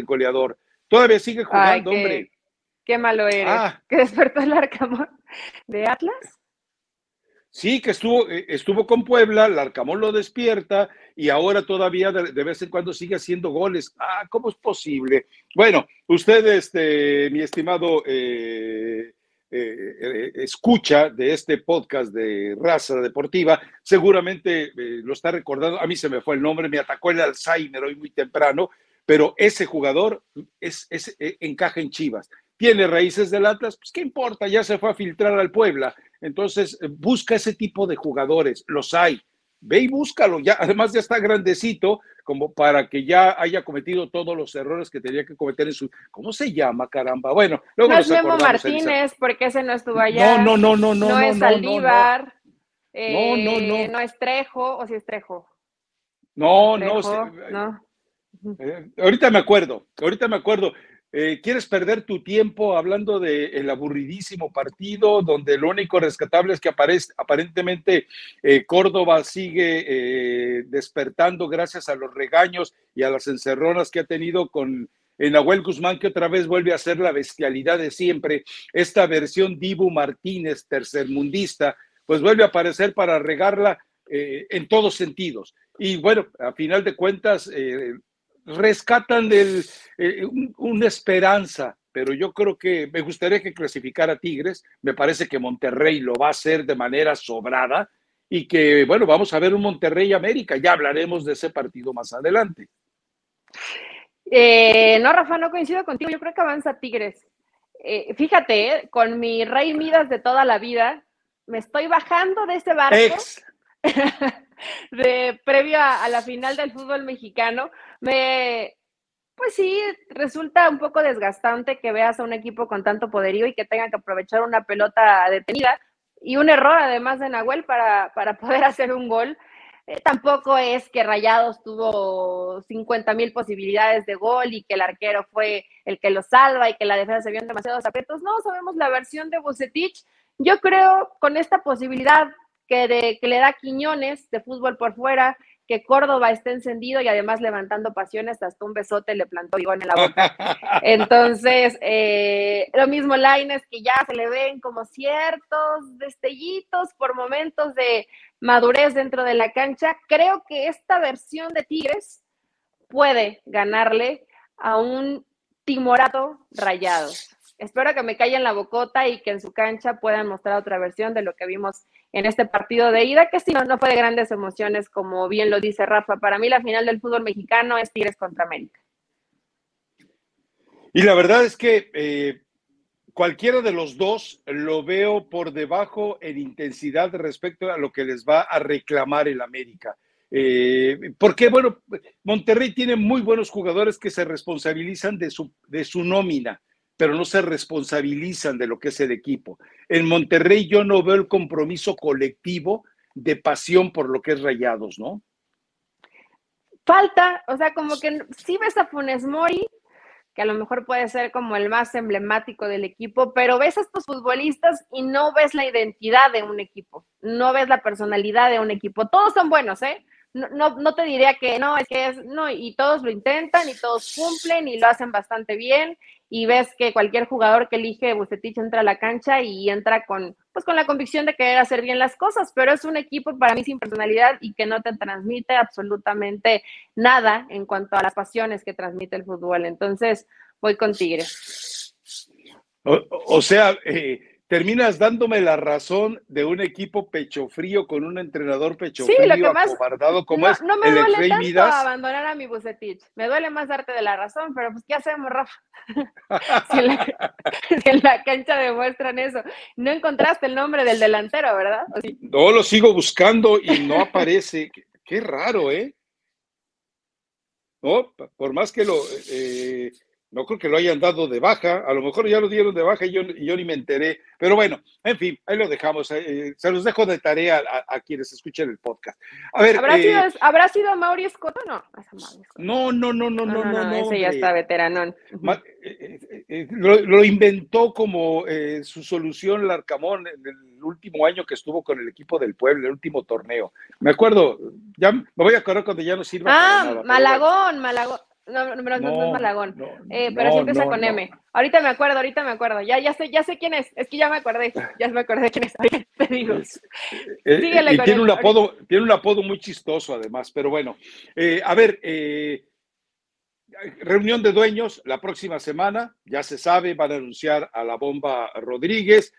goleador? Todavía sigue jugando, hombre. Qué malo eres. Ah. que despertó el Arcamón de Atlas. Sí, que estuvo, eh, estuvo con Puebla, el Arcamón lo despierta y ahora todavía de, vez en cuando sigue haciendo goles. Ah, ¿cómo es posible? Bueno, usted, este, mi estimado eh, eh, eh, escucha de este podcast de raza deportiva, seguramente eh, lo está recordando. A mí se me fue el nombre, me atacó el Alzheimer hoy muy temprano, pero ese jugador es, encaja en Chivas. Tiene raíces del Atlas, pues qué importa, ya se fue a filtrar al Puebla. Entonces, busca ese tipo de jugadores, los hay ve y búscalo. Ya, además ya está grandecito como para que ya haya cometido todos los errores que tenía que cometer en su. ¿Cómo se llama, caramba? Bueno, luego no es Memo Martínez, porque ese no estuvo allá. No, no, no, no, no. No, es Saldívar. No, no, no. Eh, no es Trejo, o si es Trejo. No, no, no. Eh, ahorita me acuerdo, ahorita me acuerdo. Eh, ¿Quieres perder tu tiempo hablando del aburridísimo partido donde lo único rescatable es que aparece, aparentemente eh, Córdoba sigue eh, despertando gracias a los regaños y a las encerronas que ha tenido con Nahuel Guzmán, que otra vez vuelve a ser la bestialidad de siempre? Esta versión Dibu Martínez, tercermundista, pues vuelve a aparecer para regarla en todos sentidos. Y bueno, a final de cuentas, rescatan del, eh, una esperanza, pero yo creo que me gustaría que clasificara Tigres, me parece que Monterrey lo va a hacer de manera sobrada y que, bueno, vamos a ver un Monterrey América, ya hablaremos de ese partido más adelante. Eh, no, Rafa, no coincido contigo, yo creo que avanza Tigres. Eh, fíjate, con mi Rey Midas de toda la vida, me estoy bajando de ese barco. de previo a, la final del fútbol mexicano, me, pues sí, resulta un poco desgastante que veas a un equipo con tanto poderío y que tenga que aprovechar una pelota detenida y un error además de Nahuel para, para poder hacer un gol. Eh, tampoco es que Rayados tuvo 50 mil posibilidades de gol y que el arquero fue el que lo salva y que la defensa se vio en demasiados aprietos. No, sabemos la versión de Bucetich. Yo creo con esta posibilidad que, le da Quiñones de fútbol por fuera, que Córdoba está encendido y además levantando pasiones, hasta un besote le plantó Igón en la boca. Entonces, eh, lo mismo Laines, que ya se le ven como ciertos destellitos por momentos de madurez dentro de la cancha. Creo que esta versión de Tigres puede ganarle a un timorato rayado. Espero que me callen la bocota y que en su cancha puedan mostrar otra versión de lo que vimos en este partido de ida, que no, no fue de grandes emociones, como bien lo dice Rafa. Para mí la final del fútbol mexicano es Tigres contra América. Y la verdad es que eh, cualquiera de los dos lo veo por debajo en intensidad respecto a lo que les va a reclamar el América. Eh, porque, bueno, Monterrey tiene muy buenos jugadores que se responsabilizan de su, de su nómina pero no se responsabilizan de lo que es el equipo. En Monterrey yo no veo el compromiso colectivo de pasión por lo que es Rayados, ¿no? Falta, o sea, como que sí ves a Funes Mori, que a lo mejor puede ser como el más emblemático del equipo, pero ves a estos futbolistas y no ves la identidad de un equipo, no ves la personalidad de un equipo. Todos son buenos, ¿eh? no, no, te diría que no, es que es, no, y todos lo intentan y todos cumplen y lo hacen bastante bien y ves que cualquier jugador que elige Bucetich entra a la cancha y entra con, pues con la convicción de querer hacer bien las cosas, pero es un equipo para mí sin personalidad y que no te transmite absolutamente nada en cuanto a las pasiones que transmite el fútbol. Entonces, voy con Tigres. O, sea, eh, terminas dándome la razón de un equipo pecho frío con un entrenador pecho frío acobardado como es no me duele tanto abandonar a mi Bucetich. Me duele más darte de la razón, pero pues ¿qué hacemos, Rafa? si, en la, cancha demuestran eso. No encontraste el nombre del delantero, ¿verdad? No, lo sigo buscando y no aparece. qué, raro, ¿eh? No, por más que lo... Eh, no creo que lo hayan dado de baja, a lo mejor ya lo dieron de baja y yo, yo ni me enteré, pero bueno, en fin, ahí lo dejamos, eh, eh, se los dejo de tarea a, quienes escuchen el podcast. A ver, ¿Habrá, sido, eh, ¿habrá sido Mauri Scott o no? No, no, no, no, no, no, no, ese ya está veterano. Lo, inventó como su solución Larcamón en el último año que estuvo con el equipo del pueblo, el último torneo. Me acuerdo, ya me voy a acordar cuando ya no sirva. Ah, Malagón, Malagón. No, no, no, no, es Malagón. Eh, pero sí empieza con M. Ahorita me acuerdo, ahorita me acuerdo. Ya, ya sé, ya sé quién es. Es que ya me acordé. Ya me acordé quién es. te digo. Eh, eh, y tiene un apodo, tiene un apodo muy chistoso además. Pero bueno, a ver, reunión de dueños la próxima semana. Ya se sabe, van a anunciar a la bomba Rodríguez.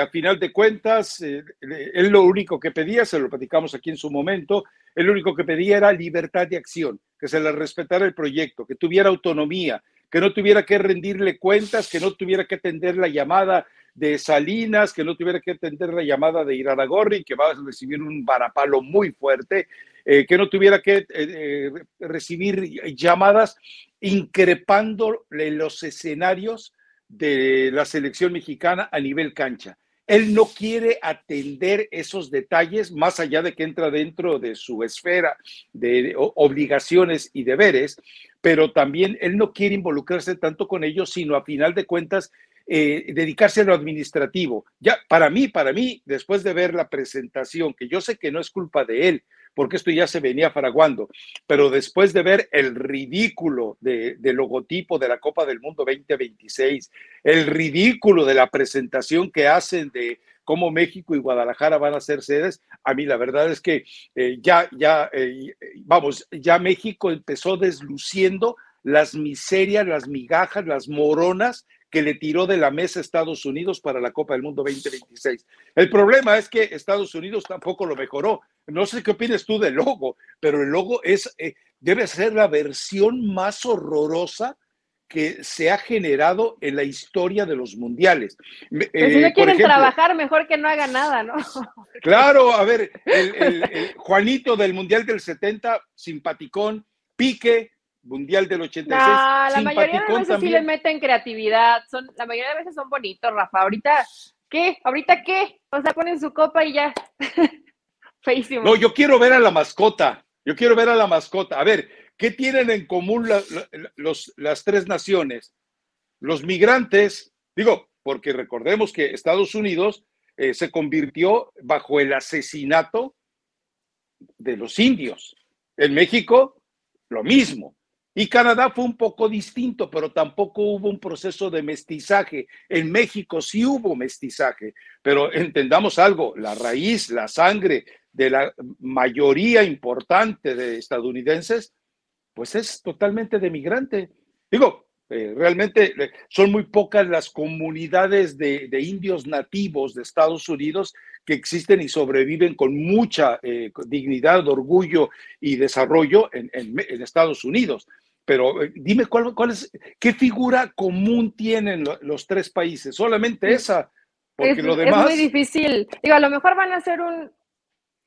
a final de cuentas, él lo único que pedía, se lo platicamos aquí en su momento, él lo único que pedía era libertad de acción que se le respetara el proyecto, que tuviera autonomía, que no tuviera que rendirle cuentas, que no tuviera que atender la llamada de Salinas, que no tuviera que atender la llamada de Iraragorri, que va a recibir un varapalo muy fuerte, eh, que no tuviera que eh, eh, recibir llamadas increpándole los escenarios de la selección mexicana a nivel cancha. Él no quiere atender esos detalles más allá de que entra dentro de su esfera de obligaciones y deberes, pero también él no quiere involucrarse tanto con ellos, sino a final de cuentas eh, dedicarse a lo administrativo. Ya, para mí, para mí, después de ver la presentación, que yo sé que no es culpa de él, porque esto ya se venía faraguando. Pero después de ver el ridículo de, logotipo de la Copa del Mundo 2026, el ridículo de la presentación que hacen de cómo México y Guadalajara van a ser sedes, a mí la verdad es que eh, ya, ya, eh, vamos, ya México empezó desluciendo las miserias, las migajas, las moronas que le tiró de la mesa Estados Unidos para la Copa del Mundo 2026. El problema es que Estados Unidos tampoco lo mejoró. No sé qué opinas tú del logo, pero el logo es, eh, debe ser la versión más horrorosa que se ha generado en la historia de los mundiales. Pues si no eh, quieren trabajar, mejor que no haga nada, ¿no? Claro, a ver, el, Juanito del Mundial del 70, simpaticón, Pique, Mundial del 86. la mayoría de veces sí les meten creatividad, son, la mayoría de veces son bonitos, Rafa. Ahorita, ¿qué? ¿Ahorita qué? O sea, ponen su copa y ya. Feísimo. No, yo quiero ver a la mascota. Yo quiero ver a la mascota. A ver, ¿qué tienen en común los, las tres naciones? Los migrantes, digo, porque recordemos que Estados Unidos eh, se convirtió bajo el asesinato de los indios. En México, lo mismo. Y Canadá fue un poco distinto, pero tampoco hubo un proceso de mestizaje. En México sí hubo mestizaje, pero entendamos algo, la raíz, la sangre de la mayoría importante de estadounidenses, pues es totalmente de migrante. Digo, eh, realmente eh, son muy pocas las comunidades de, indios nativos de Estados Unidos que existen y sobreviven con mucha eh, dignidad, orgullo y desarrollo en Estados Unidos. Pero eh, dime cuál, cuál es, qué figura común tienen los tres países, solamente esa, porque lo demás. Es muy difícil. Digo, a lo mejor van a ser un,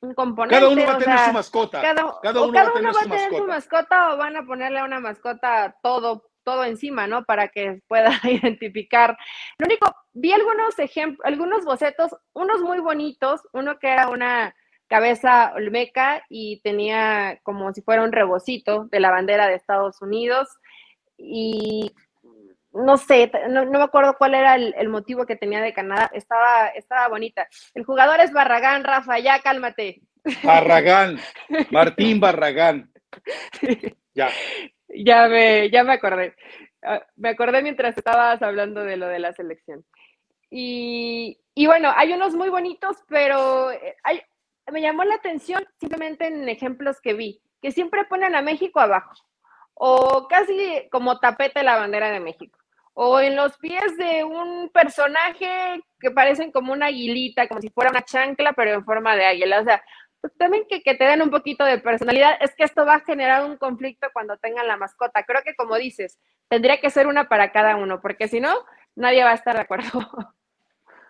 un componente. Cada uno va a tener su mascota. Cada, uno, va a tener, su, mascota. o van a ponerle a una mascota todo, todo encima, ¿no? Para que pueda identificar. Lo único, vi algunos ejemplos, algunos bocetos, unos muy bonitos, uno que era una cabeza olmeca y tenía como si fuera un rebocito de la bandera de Estados Unidos y no sé, no, me acuerdo cuál era el, motivo que tenía de Canadá, estaba, estaba bonita. El jugador es Barragán, Rafa, ya cálmate. Barragán, Martín Barragán. Ya. Ya me, ya me acordé. Ah, me acordé mientras estabas hablando de lo de la selección. Y, y bueno, hay unos muy bonitos, pero eh, hay, me llamó la atención simplemente en ejemplos que vi, que siempre ponen a México abajo, o casi como tapete la bandera de México, o en los pies de un personaje que parecen como una aguilita, como si fuera una chancla, pero en forma de águila. O sea, pues también que, te den un poquito de personalidad, es que esto va a generar un conflicto cuando tengan la mascota. Creo que como dices, tendría que ser una para cada uno, porque si no, nadie va a estar de acuerdo.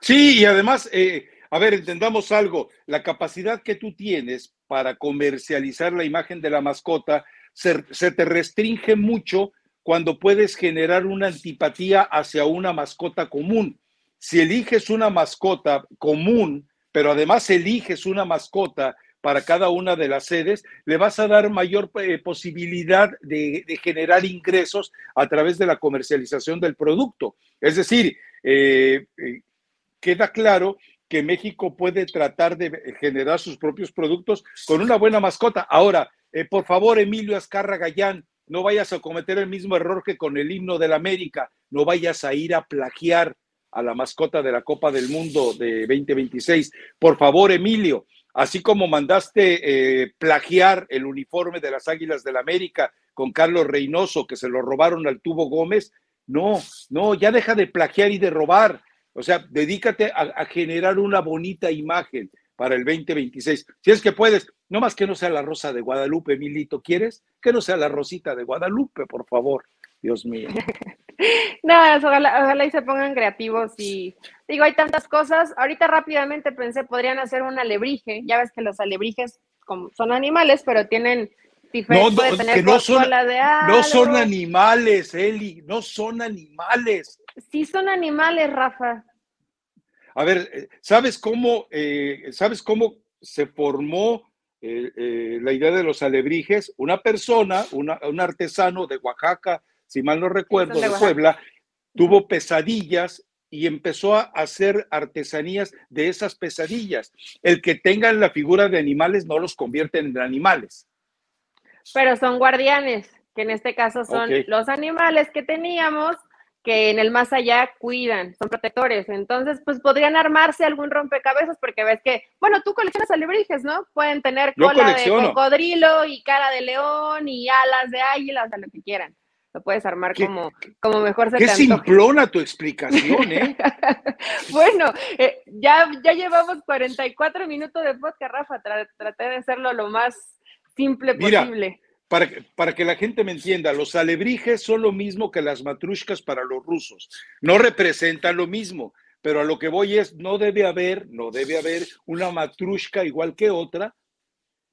Sí, y además, eh, a ver, entendamos algo, la capacidad que tú tienes para comercializar la imagen de la mascota se, te restringe mucho cuando puedes generar una antipatía hacia una mascota común. Si eliges una mascota común, pero además eliges una mascota para cada una de las sedes, le vas a dar mayor eh, posibilidad de, generar ingresos a través de la comercialización del producto. Es decir, eh, eh, queda claro que México puede tratar de generar sus propios productos con una buena mascota. Ahora, por favor, Emilio Azcarra Gallán, no vayas a cometer el mismo error que con el himno del América, no vayas a ir a plagiar a la mascota de la Copa del Mundo de 2026. Por favor, Emilio, así como mandaste eh, plagiar el uniforme de las Águilas del América con Carlos Reynoso, que se lo robaron al Tubo Gómez, no, no, ya deja de plagiar y de robar. O sea, dedícate a, generar una bonita imagen para el 2026. Si es que puedes, no más que no sea la rosa de Guadalupe, Emilito, ¿quieres? Que no sea la rosita de Guadalupe, por favor. Dios mío. no, ojalá, y se pongan creativos y digo, hay tantas cosas. Ahorita rápidamente pensé, podrían hacer un alebrije. Ya ves que los alebrijes son animales, pero tienen No, no, son, no son animales, Eli, no son animales. Sí son animales, Rafa. A ver, eh, ¿sabes cómo, eh, ¿sabes cómo se formó eh, la idea de los alebrijes? Una persona, un artesano de Oaxaca, si mal no recuerdo, de Puebla, tuvo pesadillas y empezó a hacer artesanías de esas pesadillas. El que tengan la figura de animales no los convierten en animales. Pero son guardianes, que en este caso son los animales que teníamos que en el más allá cuidan, son protectores. Entonces, pues podrían armarse algún rompecabezas porque ves que, bueno, tú coleccionas alebrijes, ¿no? Pueden tener cola de cocodrilo y cara de león y alas de águila, o sea, lo que quieran lo puedes armar como, como mejor se qué te simplona tu explicación, ¿eh? bueno, eh, ya, ya llevamos 44 minutos de podcast, Rafa. traté de hacerlo lo más simple posible. Para, para, que la gente me entienda, los alebrijes son lo mismo que las matrushkas para los rusos. No representan lo mismo, pero a lo que voy es, no debe haber, no debe haber una matrushka igual que otra,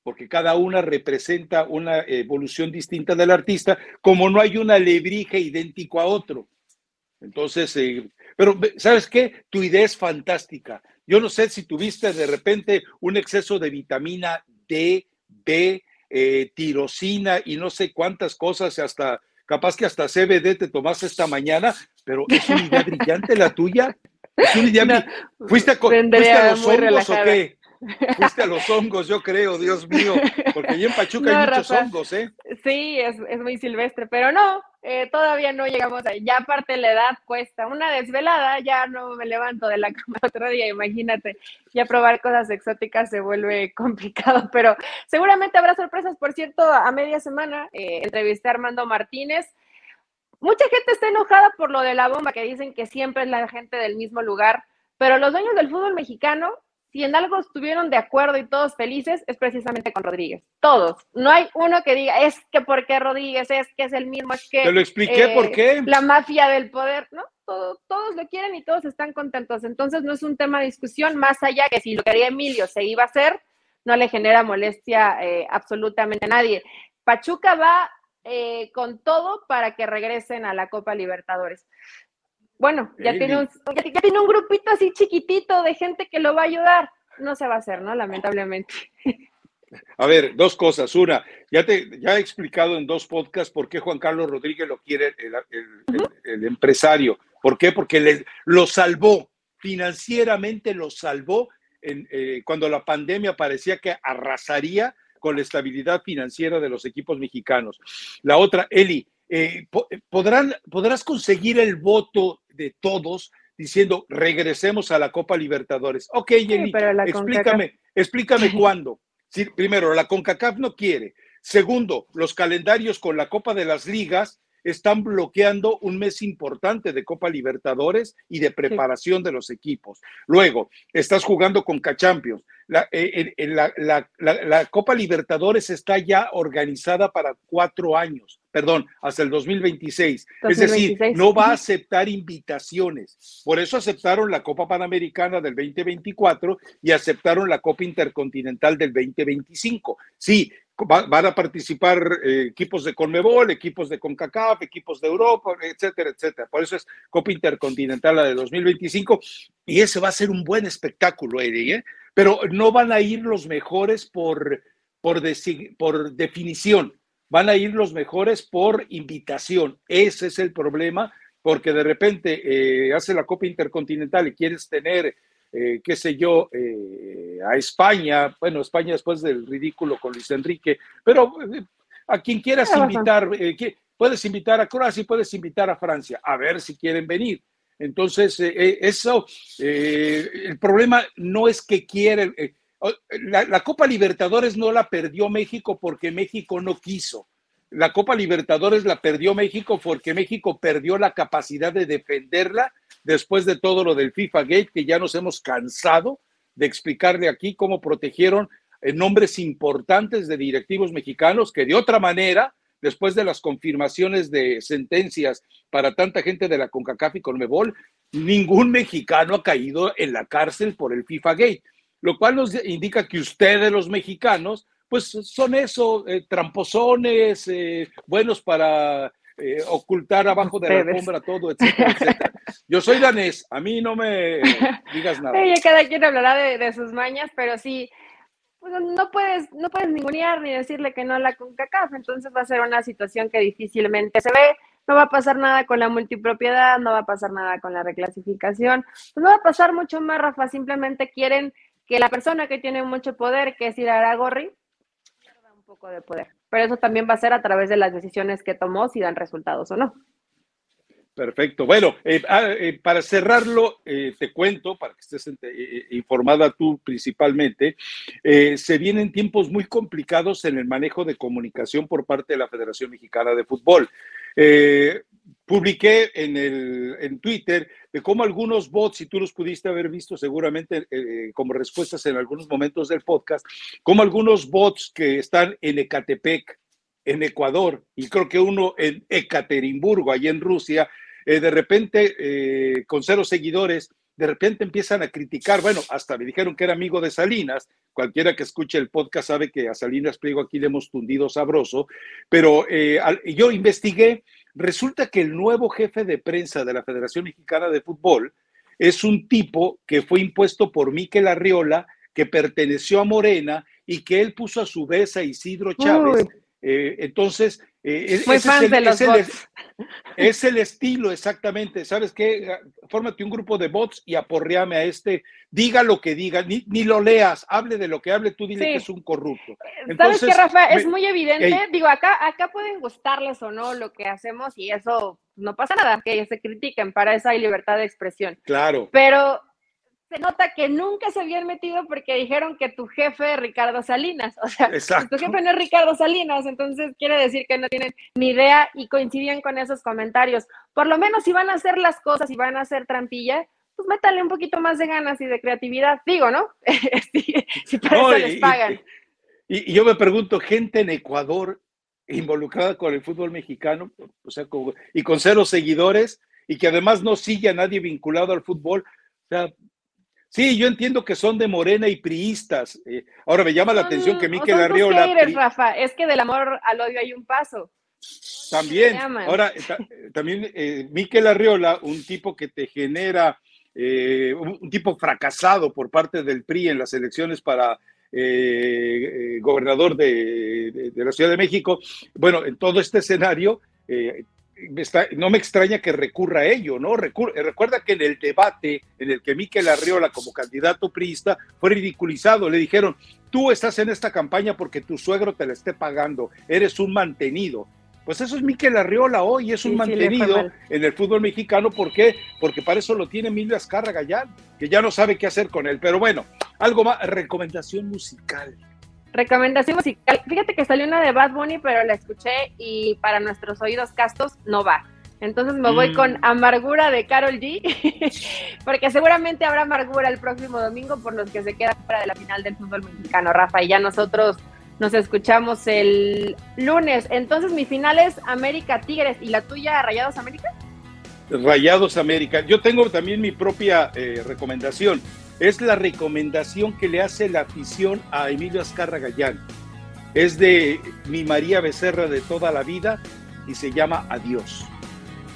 porque cada una representa una evolución distinta del artista, como no hay una alebrije idéntico a otro. Entonces, eh, pero ¿sabes qué? Tu idea es fantástica. Yo no sé si tuviste de repente un exceso de vitamina D, B, eh, tirosina y no sé cuántas cosas, hasta capaz que hasta CBD te tomaste esta mañana, pero es una idea brillante la tuya. Es una idea ¿Fuiste, a, ¿Fuiste a los hongos o qué? Fuiste a los hongos, yo creo, Dios mío, porque allí en Pachuca hay muchos hongos, ¿eh? Sí, es, muy silvestre, pero no, eh, todavía no llegamos ahí. Ya aparte la edad cuesta. Una desvelada, ya no me levanto de la cama otro día, imagínate. Ya probar cosas exóticas se vuelve complicado, pero seguramente habrá sorpresas. Por cierto, a media semana eh, entrevisté a Armando Martínez. Mucha gente está enojada por lo de la bomba, que dicen que siempre es la gente del mismo lugar, pero los dueños del fútbol mexicano si en algo estuvieron de acuerdo y todos felices, es precisamente con Rodríguez. Todos. No hay uno que diga, es que por qué Rodríguez, es que es el mismo, es que... Te lo expliqué por eh, qué. La mafia del poder, ¿no? todos lo quieren y todos están contentos. Entonces no es un tema de discusión, más allá que si lo quería Emilio se iba a hacer, no le genera molestia eh, absolutamente a nadie. Pachuca va eh, con todo para que regresen a la Copa Libertadores. Bueno, ya tiene, un, ya tiene un grupito así chiquitito de gente que lo va a ayudar. No se va a hacer, ¿no? Lamentablemente. A ver, dos cosas. Una, ya te ya he explicado en dos podcasts por qué Juan Carlos Rodríguez lo quiere el, empresario. ¿Por qué? Porque le, lo salvó, financieramente lo salvó en, eh, cuando la pandemia parecía que arrasaría con la estabilidad financiera de los equipos mexicanos. La otra, Eli, eh, podrán, podrás conseguir el voto de todos diciendo regresemos a la Copa Libertadores. Ok, Eli, explícame, explícame cuándo primero, la CONCACAF no quiere. Segundo, los calendarios con la Copa de las Ligas están bloqueando un mes importante de Copa Libertadores y de preparación de los equipos. Luego, estás jugando con Cachampions. Eh, la, la, Copa Libertadores está ya organizada para cuatro años, perdón, hasta el 2026. Es decir, no va a aceptar invitaciones. Por eso aceptaron la Copa Panamericana del 2024 y aceptaron la Copa Intercontinental del 2025. Sí, van a participar eh, equipos de Conmebol, equipos de CONCACAF, equipos de Europa, etcétera, etcétera. Por eso es Copa Intercontinental la de 2025 y ese va a ser un buen espectáculo, Eddie, ¿eh? Pero no van a ir los mejores por, por, por definición, van a ir los mejores por invitación. Ese es el problema, porque de repente eh, hace la Copa Intercontinental y quieres tener eh, qué sé yo, eh, a España, bueno, España después del ridículo con Luis Enrique, pero a quien quieras invitar, puedes invitar a Croacia y puedes invitar a Francia, a ver si quieren venir. Entonces, eso, el problema no es que quieren, la Copa Libertadores no la perdió México porque México no quiso. La Copa Libertadores la perdió México porque México perdió la capacidad de defenderla después de todo lo del FIFA Gate, que ya nos hemos cansado de explicarle aquí cómo protegieron eh, nombres importantes de directivos mexicanos que de otra manera, después de las confirmaciones de sentencias para tanta gente de la CONCACAF y CONMEBOL, ningún mexicano ha caído en la cárcel por el FIFA Gate, lo cual nos indica que ustedes los mexicanos pues son eso, eh, tramposones, eh, buenos para eh, ocultar abajo de la alfombra todo, etcétera, etcétera. Yo soy danés, a mí no me digas nada. cada quien hablará de, sus mañas, pero sí, no puedes, no puedes ningunear ni decirle que no a la CONCACAF, entonces va a ser una situación que difícilmente se ve, no va a pasar nada con la multipropiedad, no va a pasar nada con la reclasificación, pues no va a pasar mucho más, Rafa, simplemente quieren que la persona que tiene mucho poder, que es Gorri, pierda un poco de poder. Pero eso también va a ser a través de las decisiones que tomó, si dan resultados o no. Perfecto. Bueno, eh, ah, eh, para cerrarlo, eh, te cuento, para que estés informada tú principalmente, se vienen tiempos muy complicados en el manejo de comunicación por parte de la Federación Mexicana de Fútbol publiqué en, el, en Twitter de cómo algunos bots, y tú los pudiste haber visto seguramente eh, como respuestas en algunos momentos del podcast, como algunos bots que están en Ecatepec, en Ecuador, y creo que uno en Ekaterimburgo, allí en Rusia, eh, de repente, eh, con cero seguidores, de repente empiezan a criticar, bueno, hasta me dijeron que era amigo de Salinas, cualquiera que escuche el podcast sabe que a Salinas Pliego aquí le hemos tundido sabroso, pero yo investigué Resulta que el nuevo jefe de prensa de la Federación Mexicana de Fútbol es un tipo que fue impuesto por Miquel Arriola, que perteneció a Morena y que él puso a su vez a Isidro Chávez. Eh, entonces, eh, es, el, de los es el estilo, exactamente. ¿Sabes qué? Fórmate un grupo de bots y aporreame a este. Diga lo que diga, ni, ni lo leas, hable de lo que hable, tú dile que es un corrupto. ¿Sabes qué, Rafa? Es muy evidente. Digo, acá, acá pueden gustarles o no lo que hacemos y eso no pasa nada, que ellos se critiquen, para eso hay libertad de expresión. Claro. Pero se nota que nunca se habían metido porque dijeron que tu jefe es Ricardo Salinas. O sea, tu jefe no es Ricardo Salinas, entonces quiere decir que no tienen ni idea y coincidían con esos comentarios. Por lo menos si van a hacer las cosas y van a hacer trampilla, pues métale un poquito más de ganas y de creatividad, digo, ¿no? si, para eso les pagan. Y, yo me pregunto, gente en Ecuador involucrada con el fútbol mexicano, o sea, y con cero seguidores, y que además no sigue a nadie vinculado al fútbol, o sea, Sí, yo entiendo que son de Morena y priistas. Eh, ahora me llama la atención que Miquel Arriola. Haters, Rafa, es que del amor al odio hay un paso. También, ahora, también eh, Miquel Arriola, un tipo que te genera, eh, un, tipo fracasado por parte del PRI en las elecciones para eh, gobernador de, la Ciudad de México. Bueno, en todo este escenario, no me extraña que recurra a ello, ¿no? recuerda que en el debate en el que Miquel Arriola como candidato priista fue ridiculizado, le dijeron, tú estás en esta campaña porque tu suegro te la esté pagando, eres un mantenido. Pues eso es Miquel Arriola hoy, es un mantenido en el fútbol mexicano. ¿Por qué? Porque para eso lo tiene Emilio Azcárraga ya, que ya no sabe qué hacer con él. Pero bueno, algo más, recomendación musical. Recomendación musical. Fíjate que salió una de Bad Bunny, pero la escuché y para nuestros oídos castos no va. Entonces me voy con mm. Amargura de Carol G, porque seguramente habrá amargura el próximo domingo por los que se quedan fuera de la final del fútbol mexicano, Rafa. Y ya nosotros nos escuchamos el lunes. Entonces, mi final es América Tigres y la tuya, Rayados América. Rayados América. Yo tengo también mi propia eh, recomendación. Es la recomendación que le hace la afición a Emilio Azcarra Gallán. Es de mi María Becerra de toda la vida y se llama Adiós.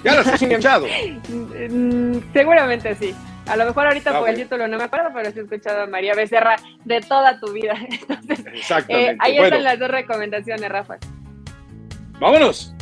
¿Ya la has escuchado? Mm, seguramente sí. A lo mejor ahorita por el título no me acuerdo, pero sí he escuchado a María Becerra de toda tu vida. Entonces, Exactamente. Eh, ahí están las dos recomendaciones, Rafa. Vámonos.